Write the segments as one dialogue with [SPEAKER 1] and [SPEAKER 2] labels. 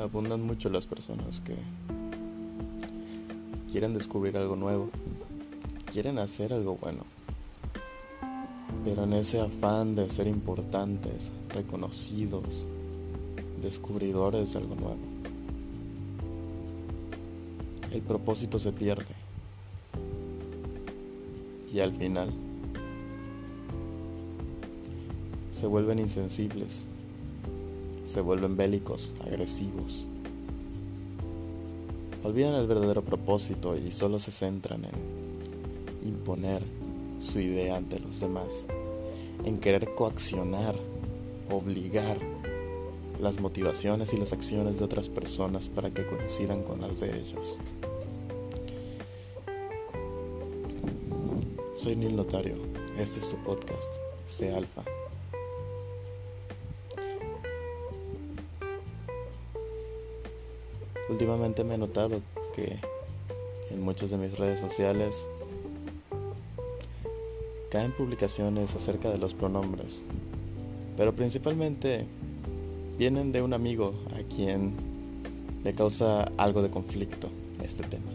[SPEAKER 1] abundan mucho las personas que quieren descubrir algo nuevo, quieren hacer algo bueno, pero en ese afán de ser importantes, reconocidos, descubridores de algo nuevo, el propósito se pierde. Y al final se vuelven insensibles, se vuelven bélicos, agresivos. Olvidan el verdadero propósito y solo se centran en imponer su idea ante los demás, en querer coaccionar, obligar las motivaciones y las acciones de otras personas para que coincidan con las de ellos. Soy Neil Notario, este es tu podcast, Sé Alfa. Últimamente me he notado que en muchas de mis redes sociales caen publicaciones acerca de los pronombres, pero principalmente vienen de un amigo a quien le causa algo de conflicto este tema.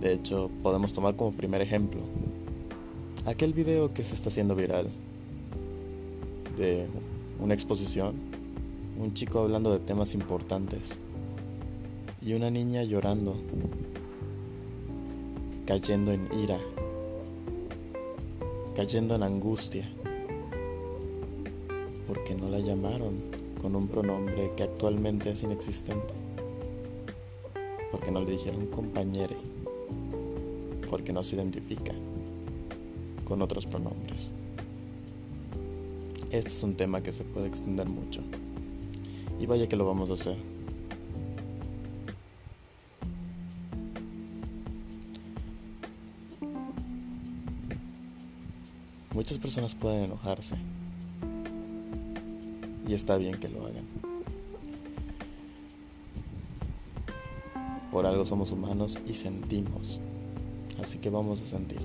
[SPEAKER 1] De hecho, podemos tomar como primer ejemplo aquel video que se está haciendo viral de una exposición un chico hablando de temas importantes y una niña llorando, cayendo en ira, cayendo en angustia, porque no la llamaron con un pronombre que actualmente es inexistente, porque no le dijeron compañere, porque no se identifica con otros pronombres. Este es un tema que se puede extender mucho. Y vaya que lo vamos a hacer. Muchas personas pueden enojarse. Y está bien que lo hagan. Por algo somos humanos y sentimos. Así que vamos a sentir.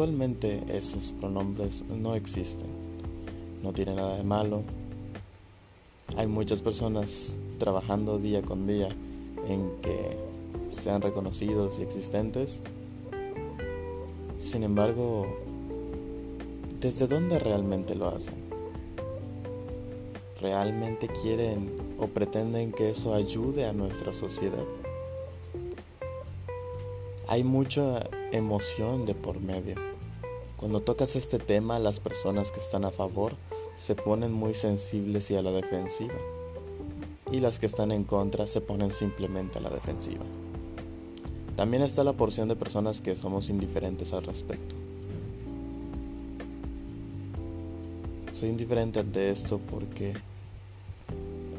[SPEAKER 1] Actualmente esos pronombres no existen, no tiene nada de malo. Hay muchas personas trabajando día con día en que sean reconocidos y existentes. Sin embargo, ¿desde dónde realmente lo hacen? ¿Realmente quieren o pretenden que eso ayude a nuestra sociedad? Hay mucha emoción de por medio. Cuando tocas este tema, las personas que están a favor se ponen muy sensibles y a la defensiva. Y las que están en contra se ponen simplemente a la defensiva. También está la porción de personas que somos indiferentes al respecto. Soy indiferente ante esto porque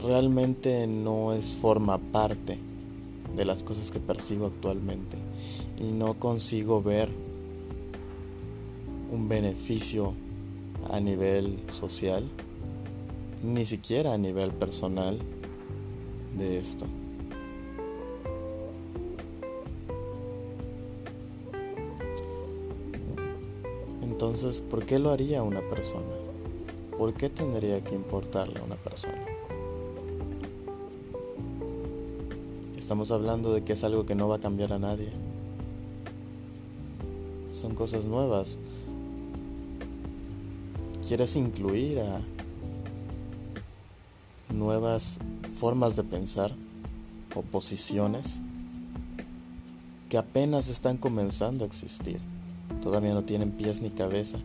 [SPEAKER 1] realmente no es forma parte de las cosas que persigo actualmente y no consigo ver un beneficio a nivel social, ni siquiera a nivel personal de esto. Entonces, ¿por qué lo haría una persona? ¿Por qué tendría que importarle a una persona? Estamos hablando de que es algo que no va a cambiar a nadie son cosas nuevas. Quieres incluir a nuevas formas de pensar o posiciones que apenas están comenzando a existir. Todavía no tienen pies ni cabeza.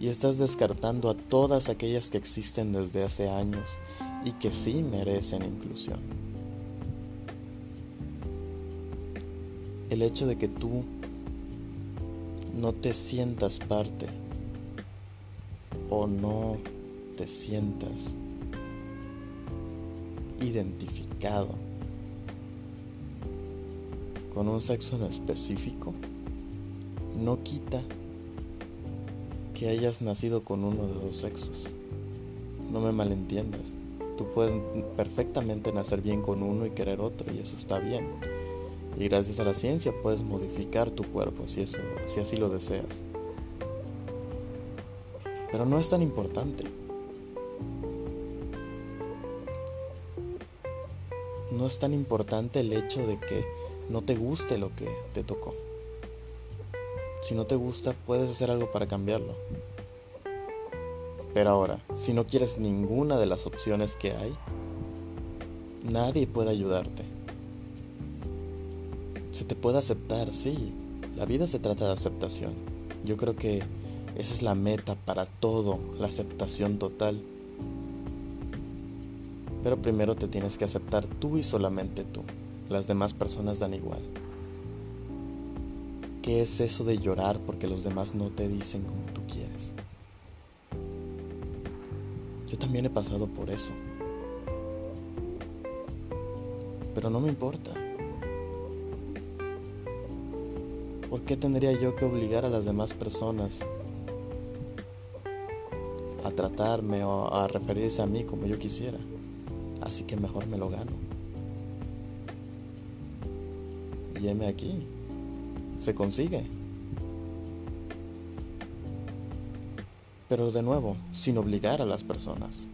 [SPEAKER 1] Y estás descartando a todas aquellas que existen desde hace años y que sí merecen inclusión. El hecho de que tú no te sientas parte o no te sientas identificado con un sexo en específico, no quita que hayas nacido con uno de los sexos. no me malentiendas. Tú puedes perfectamente nacer bien con uno y querer otro y eso está bien. Y gracias a la ciencia puedes modificar tu cuerpo si si así lo deseas. Pero no es tan importante. No es tan importante el hecho de que no te guste lo que te tocó. Si no te gusta, puedes hacer algo para cambiarlo. Pero ahora, si no quieres ninguna de las opciones que hay, nadie puede ayudarte. Se te puede aceptar, sí. La vida se trata de aceptación. Yo creo que esa es la meta para todo, la aceptación total. Pero primero te tienes que aceptar tú y solamente tú. Las demás personas dan igual. ¿Qué es eso de llorar porque los demás no te dicen como tú quieres? Yo también he pasado por eso. Pero no me importa. ¿Por qué tendría yo que obligar a las demás personas tratarme o a referirse a mí como yo quisiera? Así que mejor me lo gano. Y aquí. Se consigue. Pero de nuevo, sin obligar a las personas.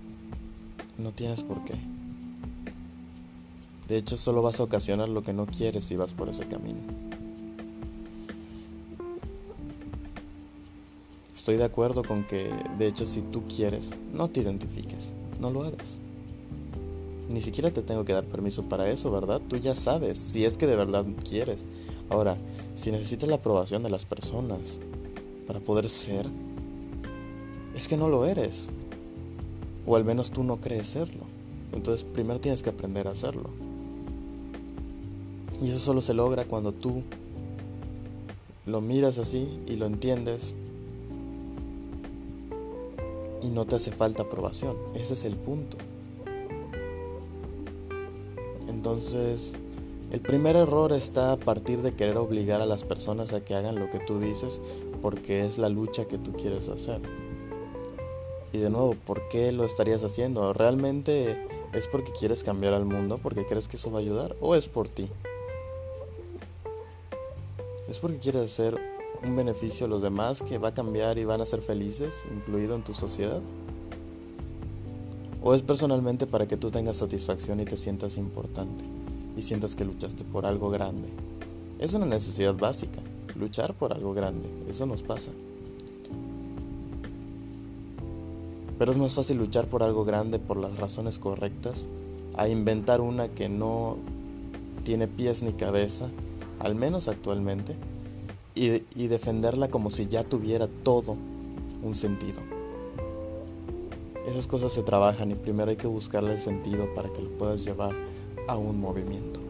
[SPEAKER 1] No tienes por qué. De hecho, solo vas a ocasionar lo que no quieres si vas por ese camino. Estoy de acuerdo con que, de hecho, si tú quieres, no te identifiques, no lo hagas. Ni siquiera te tengo que dar permiso para eso, ¿verdad? Tú ya sabes, si es que de verdad quieres. Ahora, si necesitas la aprobación de las personas para poder ser, es que no lo eres. O al menos tú no crees serlo. Entonces primero tienes que aprender a hacerlo. Y eso solo se logra cuando tú lo miras así y lo entiendes y no te hace falta aprobación. Ese es el punto. Entonces, el primer error está a partir de querer obligar a las personas a que hagan lo que tú dices porque es la lucha que tú quieres hacer. Y de nuevo, ¿por qué lo estarías haciendo? ¿Realmente es porque quieres cambiar al mundo? ¿Porque crees que eso va a ayudar? ¿O es por ti? ¿Es porque quieres hacer un beneficio a los demás que va a cambiar y van a ser felices, incluido en tu sociedad? ¿O es personalmente para que tú tengas satisfacción y te sientas importante y sientas que luchaste por algo grande? Es una necesidad básica, luchar por algo grande, eso nos pasa. Pero es más fácil luchar por algo grande por las razones correctas a inventar una que no tiene pies ni cabeza, al menos actualmente, y, y, defenderla como si ya tuviera todo un sentido. Esas cosas se trabajan y primero hay que buscarle el sentido para que lo puedas llevar a un movimiento.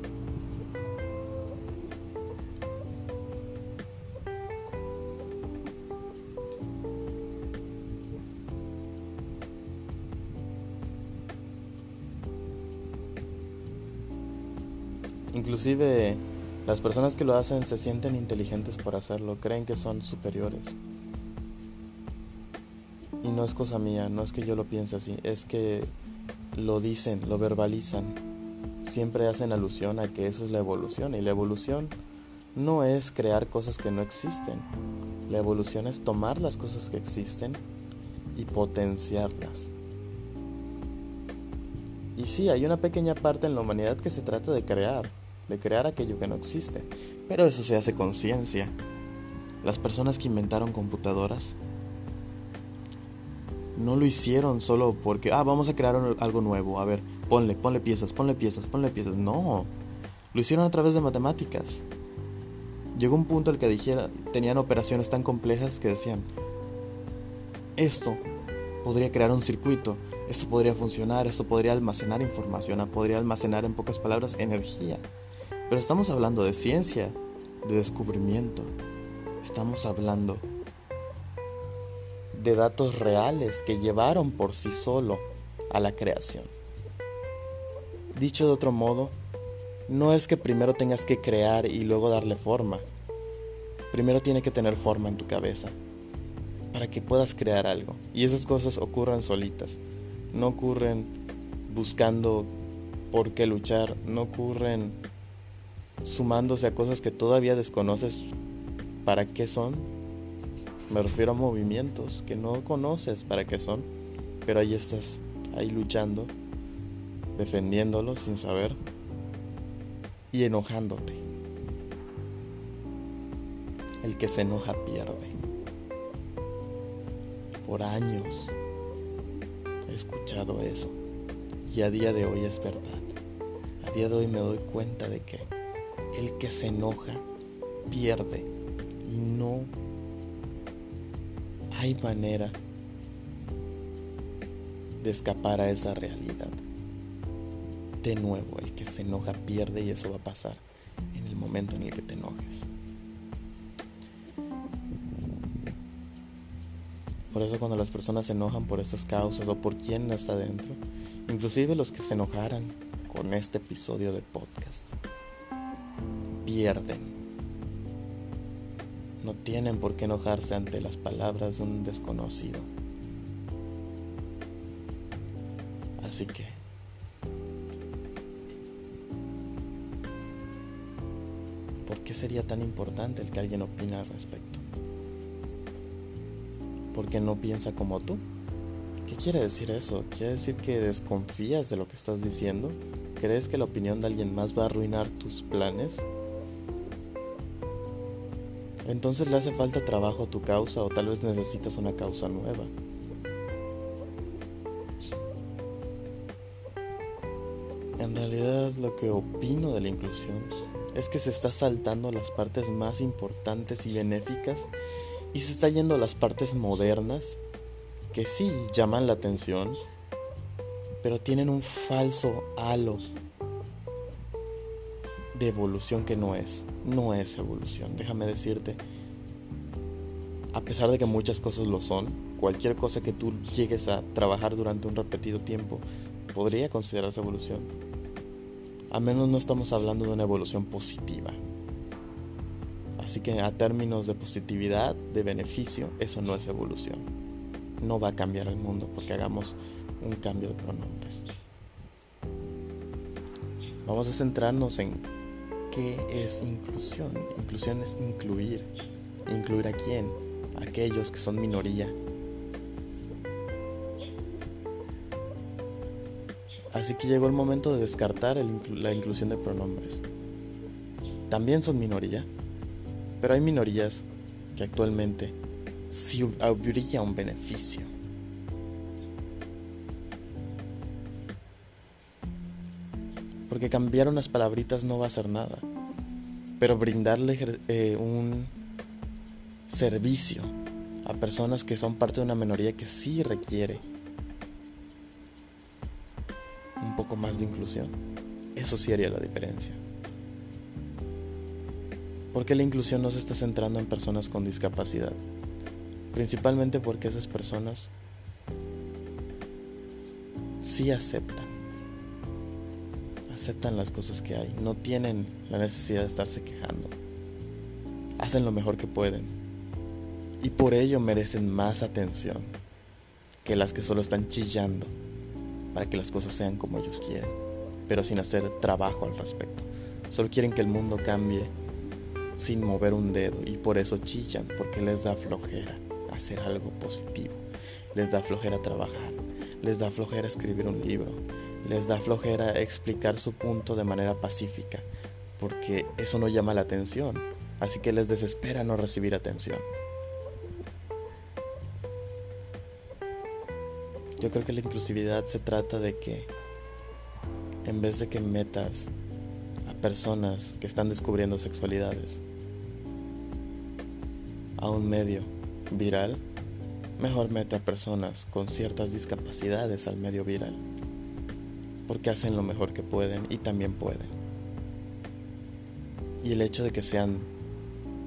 [SPEAKER 1] Inclusive las personas que lo hacen se sienten inteligentes por hacerlo, creen que son superiores. Y no es cosa mía, no es que yo lo piense así, es que lo dicen, lo verbalizan. Siempre hacen alusión a que eso es la evolución y la evolución no es crear cosas que no existen. La evolución es tomar las cosas que existen y potenciarlas. Y sí, hay una pequeña parte en la humanidad que se trata de crear, de crear aquello que no existe. Pero eso se hace con ciencia. Las personas que inventaron computadoras no lo hicieron solo porque, ah, vamos a crear algo nuevo. A ver, ponle, ponle piezas, ponle piezas, ponle piezas. No, lo hicieron a través de matemáticas. Llegó un punto en el que dijera, tenían operaciones tan complejas que decían, esto podría crear un circuito, esto podría funcionar, esto podría almacenar información, podría almacenar en pocas palabras energía. Pero estamos hablando de ciencia, de descubrimiento. Estamos hablando de datos reales que llevaron por sí solo a la creación. Dicho de otro modo, no es que primero tengas que crear y luego darle forma. Primero tiene que tener forma en tu cabeza para que puedas crear algo. Y esas cosas ocurran solitas. no ocurren buscando por qué luchar, no ocurren sumándose a cosas que todavía desconoces para qué son. Me refiero a movimientos que no conoces para qué son, pero ahí estás, ahí luchando, defendiéndolos sin saber y enojándote. El que se enoja pierde. Por años he escuchado eso y a día de hoy es verdad. A día de hoy me doy cuenta de que el que se enoja pierde y no hay manera de escapar a esa realidad. De nuevo, el que se enoja pierde y eso va a pasar en el momento en el que te enojes. Por eso cuando las personas se enojan por estas causas o por quién está dentro, inclusive los que se enojaran con este episodio de podcast, pierden. No tienen por qué enojarse ante las palabras de un desconocido. Así que... ¿Por qué sería tan importante el que alguien opine al respecto? porque no piensa como tú. ¿Qué quiere decir eso? ¿Quiere decir que desconfías de lo que estás diciendo? ¿Crees que la opinión de alguien más va a arruinar tus planes? Entonces le hace falta trabajo a tu causa o tal vez necesitas una causa nueva. En realidad lo que opino de la inclusión es que se está saltando las partes más importantes y benéficas y se está yendo a las partes modernas que sí llaman la atención, pero tienen un falso halo de evolución que no es, no es evolución, déjame decirte. A pesar de que muchas cosas lo son, cualquier cosa que tú llegues a trabajar durante un repetido tiempo podría considerarse evolución. A menos no estamos hablando de una evolución positiva. Así que a términos de positividad, de beneficio, eso no es evolución. No va a cambiar el mundo porque hagamos un cambio de pronombres. Vamos a centrarnos en qué es inclusión. Inclusión es incluir. ¿Incluir a quién? Aquellos que son minoría. Así que llegó el momento de descartar la inclusión de pronombres. También son minoría. Pero hay minorías que actualmente sí habría un beneficio. Porque cambiar unas palabritas no va a hacer nada. Pero brindarle eh, un servicio a personas que son parte de una minoría que sí requiere un poco más de inclusión, eso sí haría la diferencia. ¿Por qué la inclusión no se está centrando en personas con discapacidad? Principalmente porque esas personas sí aceptan. Aceptan las cosas que hay. No tienen la necesidad de estarse quejando. Hacen lo mejor que pueden. Y por ello merecen más atención que las que solo están chillando para que las cosas sean como ellos quieren, pero sin hacer trabajo al respecto. Solo quieren que el mundo cambie sin mover un dedo y por eso chillan, porque les da flojera hacer algo positivo, les da flojera trabajar, les da flojera escribir un libro, les da flojera explicar su punto de manera pacífica, porque eso no llama la atención, así que les desespera no recibir atención. Yo creo que la inclusividad se trata de que en vez de que metas personas que están descubriendo sexualidades a un medio viral, mejor mete a personas con ciertas discapacidades al medio viral, porque hacen lo mejor que pueden y también pueden. Y el hecho de que sean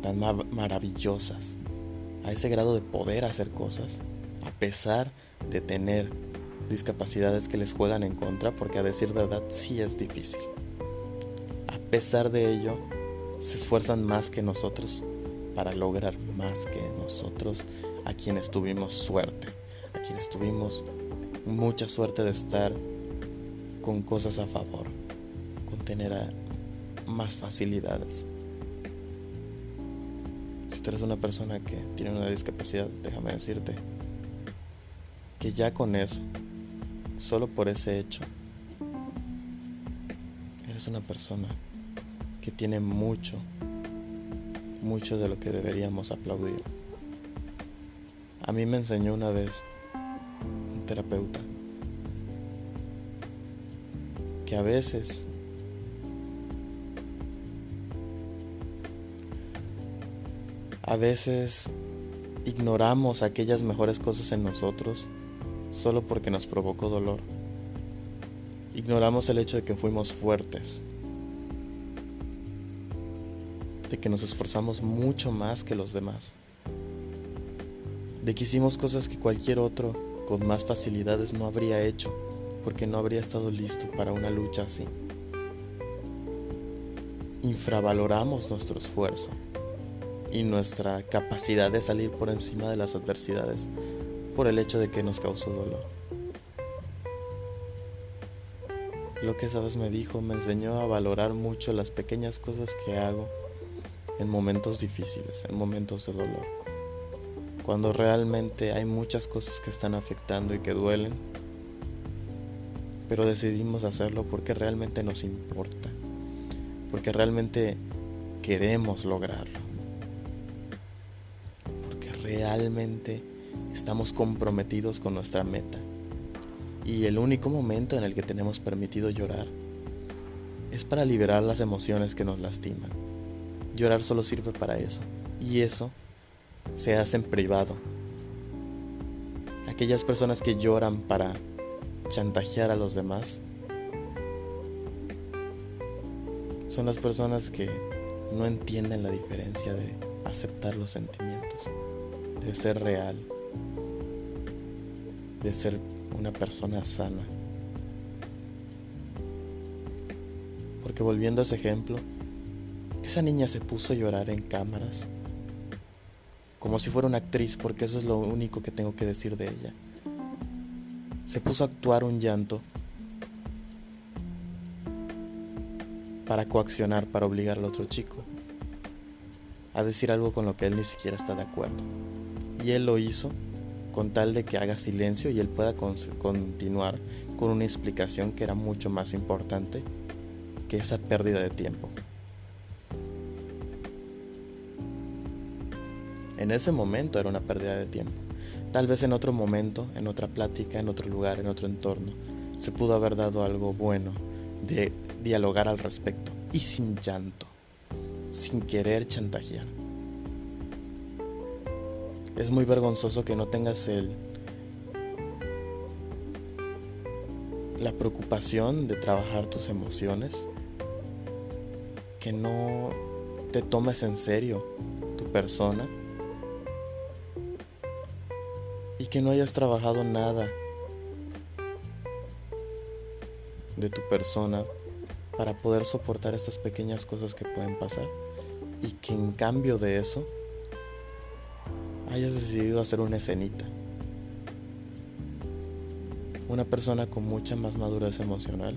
[SPEAKER 1] tan maravillosas, a ese grado de poder hacer cosas, a pesar de tener discapacidades que les juegan en contra, porque a decir verdad sí es difícil a pesar de ello, se esfuerzan más que nosotros para lograr más que nosotros, a quienes tuvimos suerte, a quienes tuvimos mucha suerte de estar con cosas a favor, con tener más facilidades. Si tú eres una persona que tiene una discapacidad, déjame decirte que ya con eso, solo por ese hecho, eres una persona que tiene mucho, mucho de lo que deberíamos aplaudir. A mí me enseñó una vez un terapeuta que a veces a veces ignoramos aquellas mejores cosas en nosotros solo porque nos provocó dolor. Ignoramos el hecho de que fuimos fuertes, de que nos esforzamos mucho más que los demás, de que hicimos cosas que cualquier otro con más facilidades no habría hecho porque no habría estado listo para una lucha así. Infravaloramos nuestro esfuerzo y nuestra capacidad de salir por encima de las adversidades por el hecho de que nos causó dolor. Lo que esa me dijo me enseñó a valorar mucho las pequeñas cosas que hago en momentos difíciles, en momentos de dolor. Cuando realmente hay muchas cosas que están afectando y que duelen, pero decidimos hacerlo porque realmente nos importa, porque realmente queremos lograrlo, porque realmente estamos comprometidos con nuestra meta. Y el único momento en el que tenemos permitido llorar es para liberar las emociones que nos lastiman. Llorar solo sirve para eso. Y eso se hace en privado. Aquellas personas que lloran para chantajear a los demás son las personas que no entienden la diferencia de aceptar los sentimientos, de ser real, de ser una persona sana. Porque volviendo a ese ejemplo, esa niña se puso a llorar en cámaras, como si fuera una actriz, porque eso es lo único que tengo que decir de ella. Se puso a actuar un llanto para coaccionar, para obligar al otro chico a decir algo con lo que él ni siquiera está de acuerdo. Y él lo hizo con tal de que haga silencio y él pueda continuar con una explicación que era mucho más importante que esa pérdida de tiempo. En ese momento era una pérdida de tiempo. Tal vez en otro momento, en otra plática, en otro lugar, en otro entorno, se pudo haber dado algo bueno de dialogar al respecto y sin llanto, sin querer chantajear. Es muy vergonzoso que no tengas el la preocupación de trabajar tus emociones, que no te tomes en serio tu persona y que no hayas trabajado nada de tu persona para poder soportar estas pequeñas cosas que pueden pasar y que en cambio de eso hayas decidido hacer una escenita. Una persona con mucha más madurez emocional.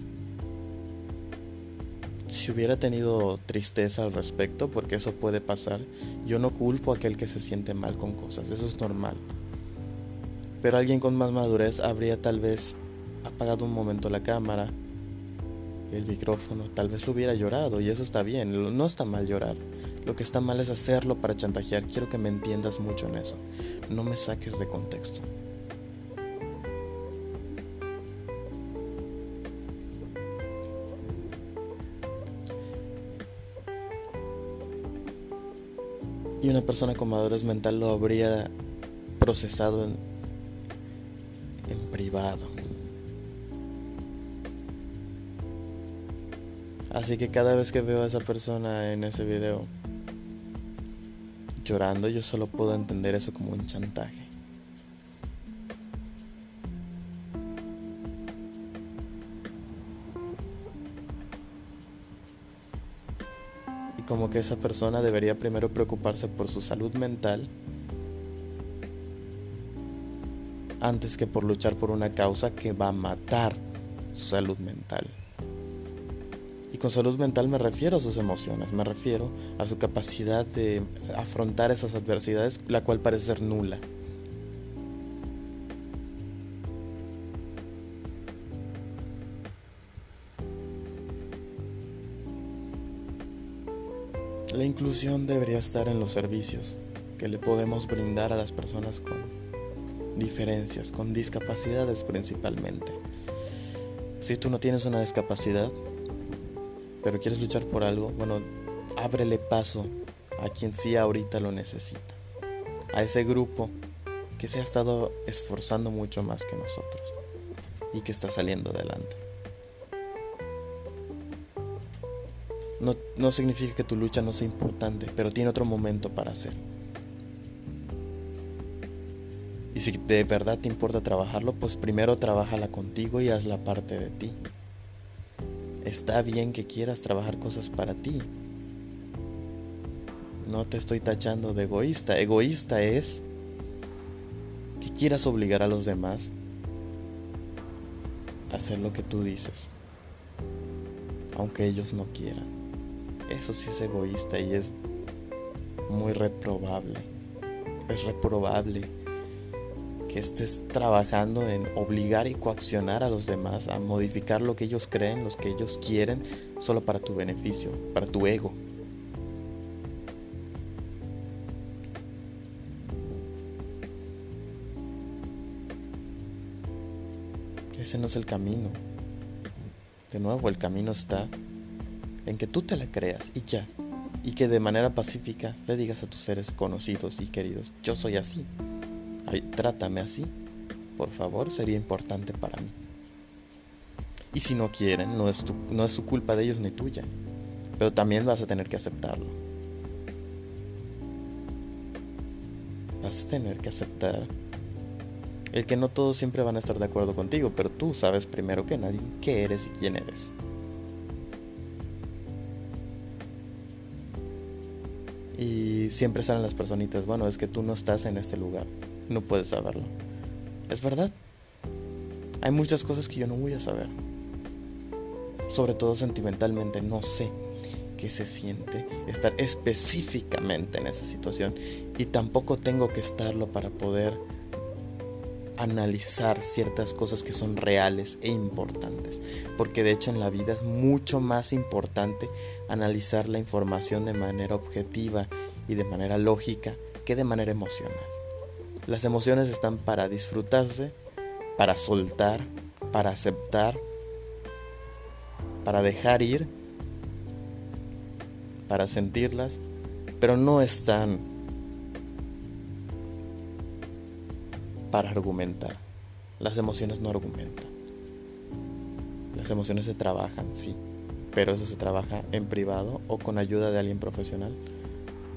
[SPEAKER 1] Si hubiera tenido tristeza al respecto, porque eso puede pasar, yo no culpo a aquel que se siente mal con cosas, eso es normal. Pero alguien con más madurez habría tal vez apagado un momento la cámara, el micrófono, tal vez hubiera llorado y eso está bien, no está mal llorar. Lo que está mal es hacerlo para chantajear. Quiero que me entiendas mucho en eso. No me saques de contexto. Y una persona con madurez mental lo habría procesado en Así que cada vez que veo a esa persona en ese video, llorando, yo solo puedo entender eso como un chantaje. Y como que esa persona debería primero preocuparse por su salud mental antes que por luchar por una causa que va a matar su salud mental. Y con salud mental me refiero a sus emociones, me refiero a su capacidad de afrontar esas adversidades, la cual parece ser nula. La inclusión debería estar en los servicios que le podemos brindar a las personas con diferencias, con discapacidades principalmente. Si tú no tienes una discapacidad, pero quieres luchar por algo, bueno, ábrele paso a quien sí ahorita lo necesita. A ese grupo que se ha estado esforzando mucho más que nosotros y que está saliendo adelante. No, no significa que tu lucha no sea importante, pero tiene otro momento para hacer. Y si de verdad te importa trabajarlo, pues primero trabájala contigo y haz la parte de ti. Está bien que quieras trabajar cosas para ti. No te estoy tachando de egoísta. Egoísta es que quieras obligar a los demás a hacer lo que tú dices, aunque ellos no quieran. Eso sí es egoísta y es muy reprobable. Es reprobable que estés trabajando en obligar y coaccionar a los demás a modificar lo que ellos creen, lo que ellos quieren, solo para tu beneficio, para tu ego. Ese no es el camino. De nuevo, el camino está en que tú te la creas y ya. Y que de manera pacífica le digas a tus seres conocidos y queridos, yo soy así trátame así, por favor, sería importante para mí. Y si no quieren, no es, no es su culpa de ellos ni tuya, pero también vas a tener que aceptarlo. Vas a tener que aceptar el que no todos siempre van a estar de acuerdo contigo, pero tú sabes primero que nadie qué eres y quién eres. Y siempre salen las personitas, bueno, es que tú no estás en este lugar no puedes saberlo. Es verdad. Hay muchas cosas que yo no voy a saber. Sobre todo sentimentalmente, no sé qué se siente estar específicamente en esa situación y tampoco tengo que estarlo para poder analizar ciertas cosas que son reales e importantes, porque de hecho en la vida es mucho más importante analizar la información de manera objetiva y de manera lógica que de manera emocional. Las emociones están para disfrutarse, para soltar, para aceptar, para dejar ir, para sentirlas, pero no están para argumentar. Las emociones no argumentan. Las emociones se trabajan, sí, pero eso se trabaja en privado o con ayuda de alguien profesional.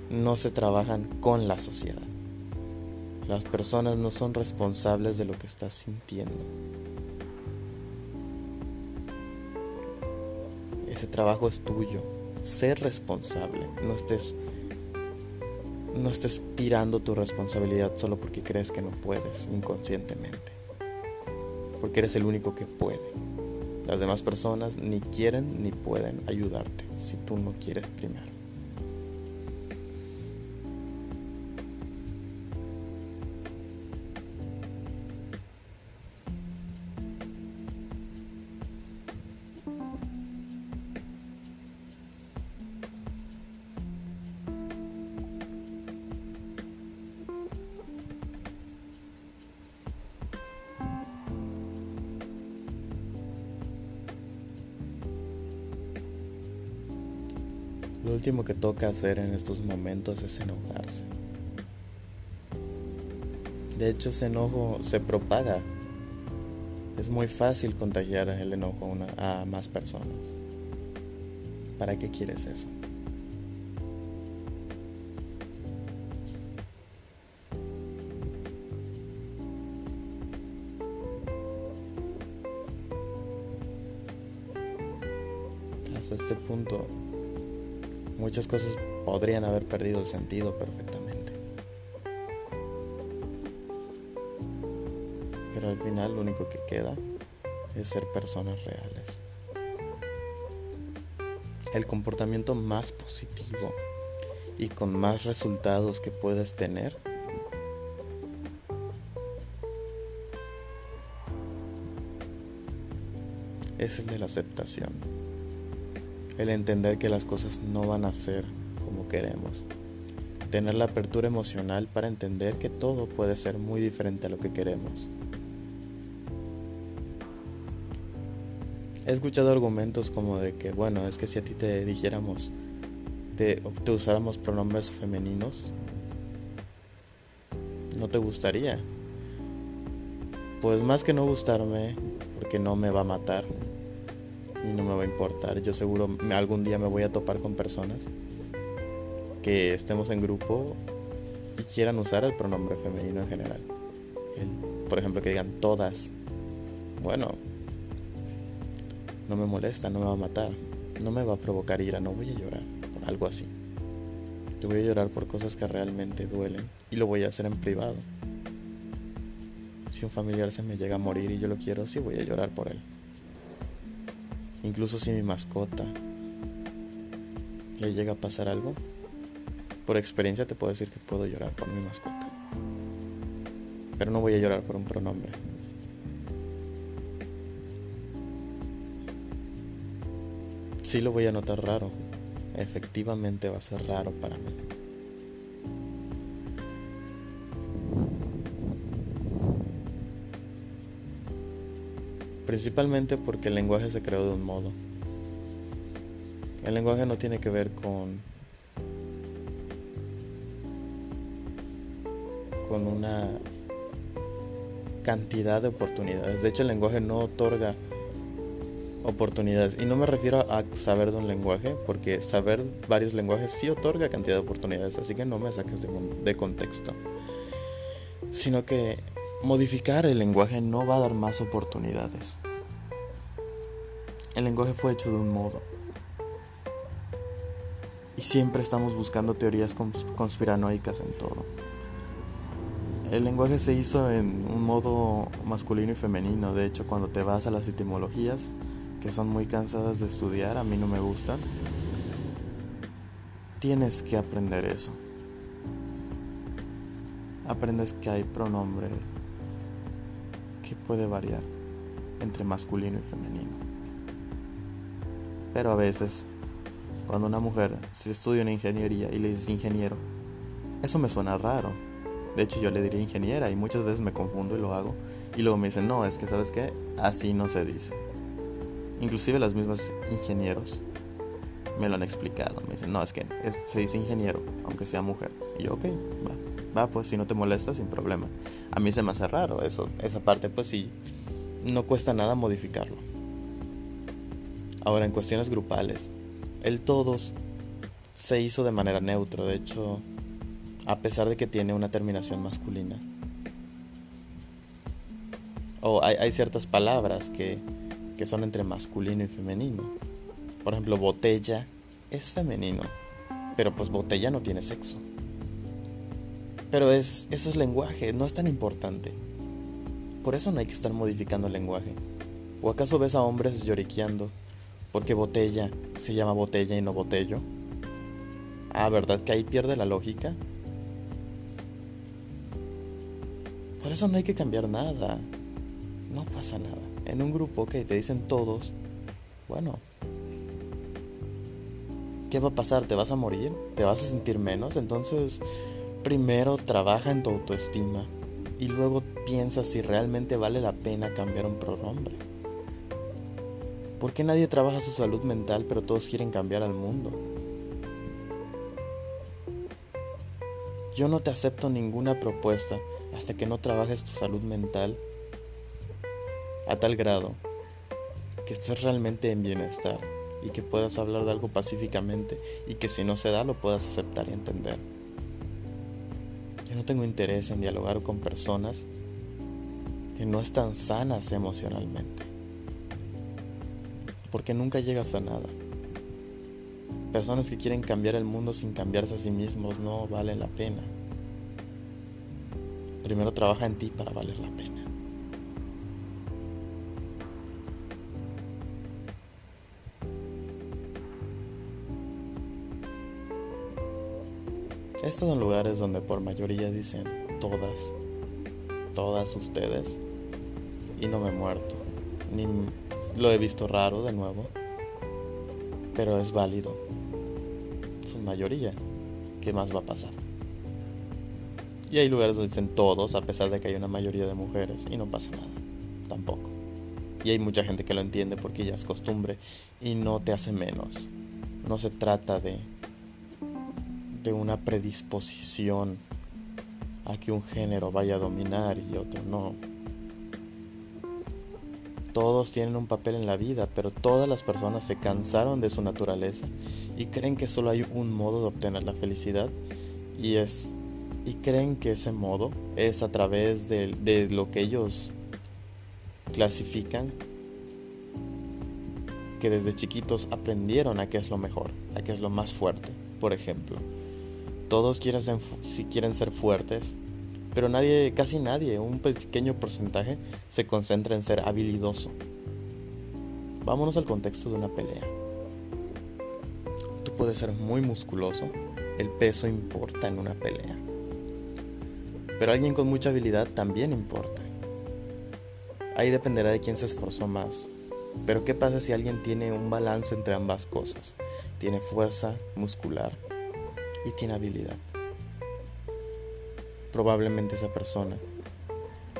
[SPEAKER 1] No se trabajan con la sociedad. Las personas no son responsables de lo que estás sintiendo. Ese trabajo es tuyo. Sé responsable. No estés no estés tirando tu responsabilidad solo porque crees que no puedes inconscientemente. Porque eres el único que puede. Las demás personas ni quieren ni pueden ayudarte si tú no quieres primero. Lo último que toca hacer en estos momentos es enojarse. De hecho, ese enojo se propaga. Es muy fácil contagiar el enojo a, más personas. ¿Para qué quieres eso? Hasta este punto muchas cosas podrían haber perdido el sentido perfectamente. pero al final lo único que queda es ser personas reales. El comportamiento más positivo y con más resultados que puedes tener es el de la aceptación. El entender que las cosas no van a ser como queremos. Tener la apertura emocional para entender que todo puede ser muy diferente a lo que queremos. He escuchado argumentos como de que, bueno, es que si a ti te dijéramos, te, usáramos pronombres femeninos, no te gustaría. Pues más que no gustarme, porque no me va a matar, y no me va a importar. Yo seguro algún día me voy a topar con personas que estemos en grupo y quieran usar el pronombre femenino en general. por ejemplo, que digan todas. Bueno, no me molesta, no me va a matar, no me va a provocar ira, no voy a llorar por algo así. Yo voy a llorar por cosas que realmente duelen y lo voy a hacer en privado. Si un familiar se me llega a morir y yo lo quiero, sí voy a llorar por él. Incluso si mi mascota le llega a pasar algo, por experiencia te puedo decir que puedo llorar por mi mascota. Pero no voy a llorar por un pronombre. Sí lo voy a notar raro. Efectivamente va a ser raro para mí. Principalmente porque el lenguaje se creó de un modo. El lenguaje no tiene que ver con con una cantidad de oportunidades. De hecho, el lenguaje no otorga oportunidades. Y no me refiero a saber de un lenguaje, porque saber varios lenguajes sí otorga cantidad de oportunidades, así que no me saques de, de contexto. Sino que modificar el lenguaje no va a dar más oportunidades. El lenguaje fue hecho de un modo. Y siempre estamos buscando teorías conspiranoicas en todo. El lenguaje se hizo en un modo masculino y femenino. De hecho, cuando te vas a las etimologías, que son muy cansadas de estudiar, a mí no me gustan, tienes que aprender eso. Aprendes que hay pronombre que puede variar entre masculino y femenino. Pero a veces, cuando una mujer se estudia una ingeniería y le dice ingeniero, eso me suena raro. De hecho, yo le diría ingeniera y muchas veces me confundo y lo hago. Y luego me dicen, no, es que sabes qué, así no se dice. Inclusive las mismas ingenieros me lo han explicado. Me dicen, no, es que se dice ingeniero, aunque sea mujer. Y yo, ok, va, va, pues si no te molesta, sin problema. A mí se me hace raro eso, esa parte, pues sí, no cuesta nada modificarlo. Ahora, en cuestiones grupales, el todos se hizo de manera neutra, de hecho, a pesar de que tiene una terminación masculina. O hay ciertas palabras que que son entre masculino y femenino. Por ejemplo, botella es femenino, pero pues botella no tiene sexo. Pero es, eso es lenguaje, no es tan importante. Por eso no hay que estar modificando el lenguaje. ¿O acaso ves a hombres lloriqueando porque botella se llama botella y no botello? Ah, ¿verdad que ahí pierde la lógica? Por eso no hay que cambiar nada. No pasa nada en un grupo que te dicen todos, bueno, ¿qué va a pasar? ¿Te vas a morir? ¿Te vas a sentir menos? Entonces, primero trabaja en tu autoestima y luego piensa si realmente vale la pena cambiar un pronombre. ¿Por qué nadie trabaja su salud mental pero todos quieren cambiar al mundo? Yo no te acepto ninguna propuesta hasta que no trabajes tu salud mental a tal grado que estés realmente en bienestar y que puedas hablar de algo pacíficamente y que si no se da lo puedas aceptar y entender. Yo no tengo interés en dialogar con personas que no están sanas emocionalmente, porque nunca llegas a nada. Personas que quieren cambiar el mundo sin cambiarse a sí mismos no valen la pena. Primero trabaja en ti para valer la pena. Estos son lugares donde por mayoría dicen todas, todas ustedes, y no me he muerto, ni lo he visto raro de nuevo, pero es válido. Son mayoría, ¿qué más va a pasar? Y hay lugares donde dicen todos, a pesar de que hay una mayoría de mujeres, y no pasa nada, tampoco. Y hay mucha gente que lo entiende porque ya es costumbre y no te hace menos. No se trata de, de una predisposición a que un género vaya a dominar y otro no. Todos tienen un papel en la vida, pero todas las personas se cansaron de su naturaleza y creen que solo hay un modo de obtener la felicidad y es y creen que ese modo es a través de, lo que ellos clasifican que desde chiquitos aprendieron a qué es lo mejor, a qué es lo más fuerte. Por ejemplo, todos quieren ser, quieren ser fuertes, pero casi nadie, un pequeño porcentaje, se concentra en ser habilidoso. Vámonos al contexto de una pelea. Tú puedes ser muy musculoso, el peso importa en una pelea. Pero alguien con mucha habilidad también importa. Ahí dependerá de quién se esforzó más. Pero ¿qué pasa si alguien tiene un balance entre ambas cosas? Tiene fuerza muscular y tiene habilidad. Probablemente esa persona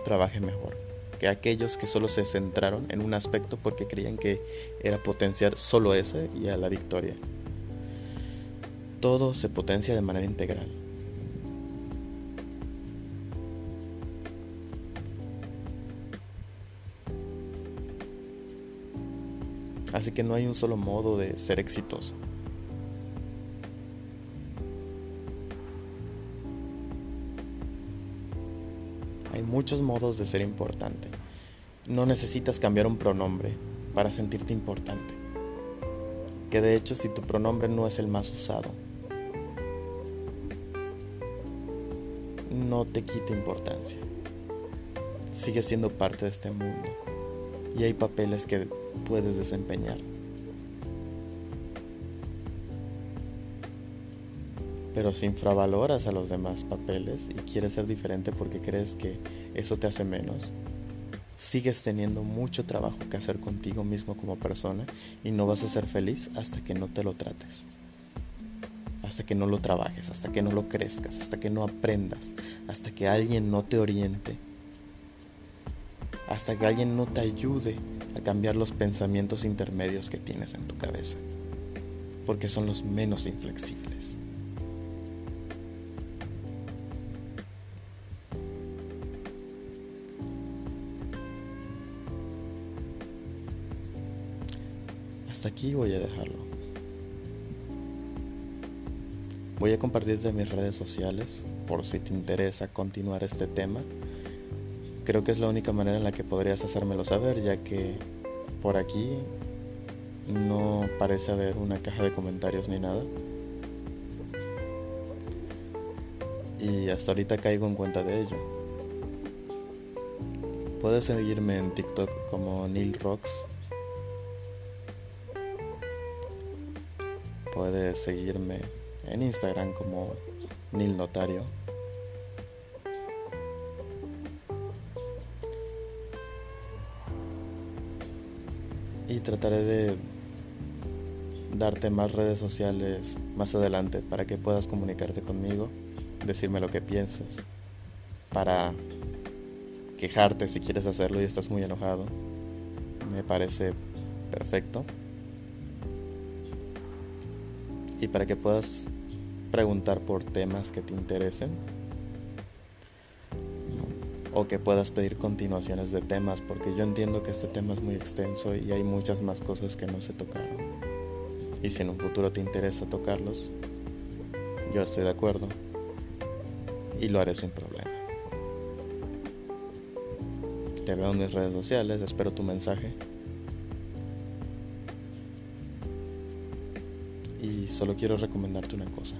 [SPEAKER 1] trabaje mejor que aquellos que solo se centraron en un aspecto porque creían que era potenciar solo ese y a la victoria. Todo se potencia de manera integral. Así que no hay un solo modo de ser exitoso. Muchos modos de ser importante. No necesitas cambiar un pronombre para sentirte importante. Que de hecho si tu pronombre no es el más usado, no te quita importancia. Sigue siendo parte de este mundo. Y hay papeles que puedes desempeñar. Pero si infravaloras a los demás papeles y quieres ser diferente porque crees que eso te hace menos, sigues teniendo mucho trabajo que hacer contigo mismo como persona y no vas a ser feliz hasta que no te lo trates. Hasta que no lo trabajes, hasta que no lo crezcas, hasta que no aprendas, hasta que alguien no te oriente, hasta que alguien no te ayude a cambiar los pensamientos intermedios que tienes en tu cabeza, porque son los menos inflexibles. Hasta aquí voy a dejarlo. Voy a compartir de mis redes sociales por si te interesa continuar este tema Creo que es la única manera en la que podrías hacérmelo saber, ya que por aquí no parece haber una caja de comentarios ni nada. Y hasta ahorita caigo en cuenta de ello. Puedes seguirme en TikTok como Neil Rocks. Puedes seguirme en Instagram como Neil Notario. y trataré de darte más redes sociales más adelante para que puedas comunicarte conmigo, decirme lo que piensas, para quejarte si quieres hacerlo y estás muy enojado. Me parece perfecto. Y para que puedas preguntar por temas que te interesen o que puedas pedir continuaciones de temas, porque yo entiendo que este tema es muy extenso y hay muchas más cosas que no se tocaron. Y si en un futuro te interesa tocarlos, yo estoy de acuerdo y lo haré sin problema. Te veo en mis redes sociales, espero tu mensaje. Y solo quiero recomendarte una cosa.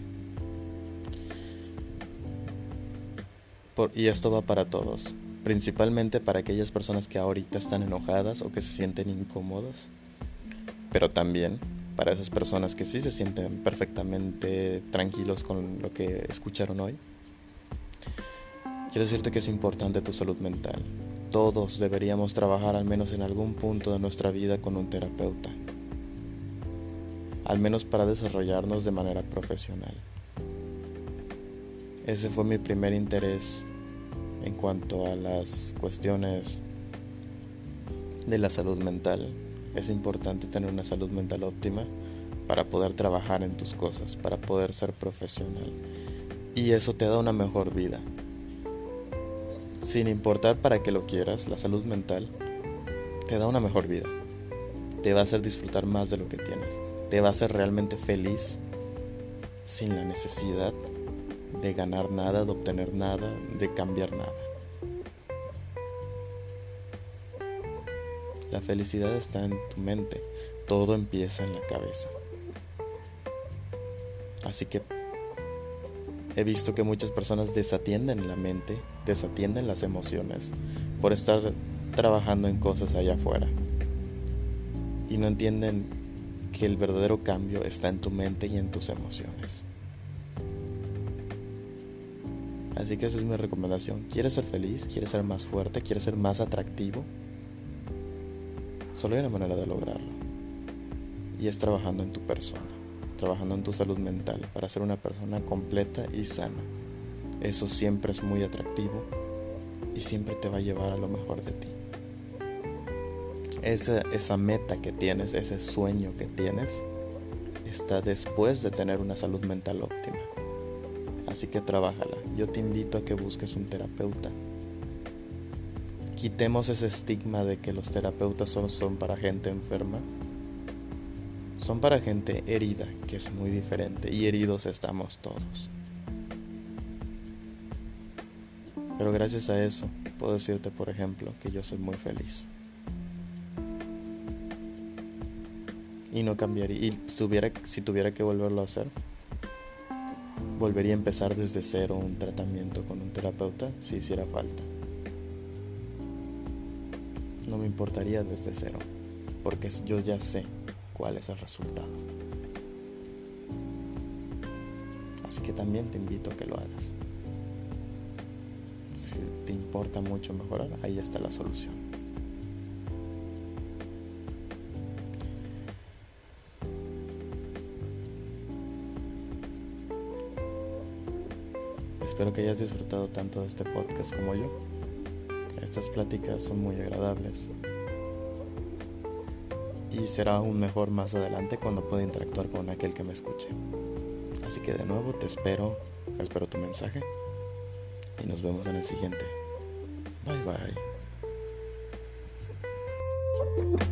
[SPEAKER 1] y esto va para todos, principalmente para aquellas personas que ahorita están enojadas o que se sienten incómodas, pero también para esas personas que sí se sienten perfectamente tranquilos con lo que escucharon hoy. Quiero decirte que es importante tu salud mental. Todos deberíamos trabajar al menos en algún punto de nuestra vida con un terapeuta, al menos para desarrollarnos de manera profesional. Ese fue mi primer interés en cuanto a las cuestiones de la salud mental. Es importante tener una salud mental óptima para poder trabajar en tus cosas, para poder ser profesional. Y eso te da una mejor vida. Sin importar para qué lo quieras, la salud mental te da una mejor vida. Te va a hacer disfrutar más de lo que tienes. Te va a hacer realmente feliz sin la necesidad de ganar nada, de obtener nada, de cambiar nada. La felicidad está en tu mente, todo empieza en la cabeza. Así que he visto que muchas personas desatienden la mente, desatienden las emociones por estar trabajando en cosas allá afuera. Y no entienden que el verdadero cambio está en tu mente y en tus emociones. Así que esa es mi recomendación. ¿Quieres ser feliz? ¿Quieres ser más fuerte? ¿Quieres ser más atractivo? Solo hay una manera de lograrlo. Y es trabajando en tu persona, trabajando en tu salud mental para ser una persona completa y sana. Eso siempre es muy atractivo y siempre te va a llevar a lo mejor de ti. Esa, meta que tienes, ese sueño que tienes, está después de tener una salud mental óptima. Así que trabájala. Yo te invito a que busques un terapeuta. Quitemos ese estigma de que los terapeutas son, son para gente enferma. Son para gente herida, que es muy diferente. Y heridos estamos todos. Pero gracias a eso puedo decirte, por ejemplo, que yo soy muy feliz. Y no cambiaría. Y tuviera, si tuviera que volverlo a hacer, volvería a empezar desde cero un tratamiento con un terapeuta si hiciera falta. No me importaría desde cero, porque yo ya sé cuál es el resultado. Así que también te invito a que lo hagas. Si te importa mucho mejorar, ahí está la solución. Espero que hayas disfrutado tanto de este podcast como yo. Estas pláticas son muy agradables. Y será aún mejor más adelante cuando pueda interactuar con aquel que me escuche. Así que de nuevo te espero, espero tu mensaje y nos vemos en el siguiente. Bye bye.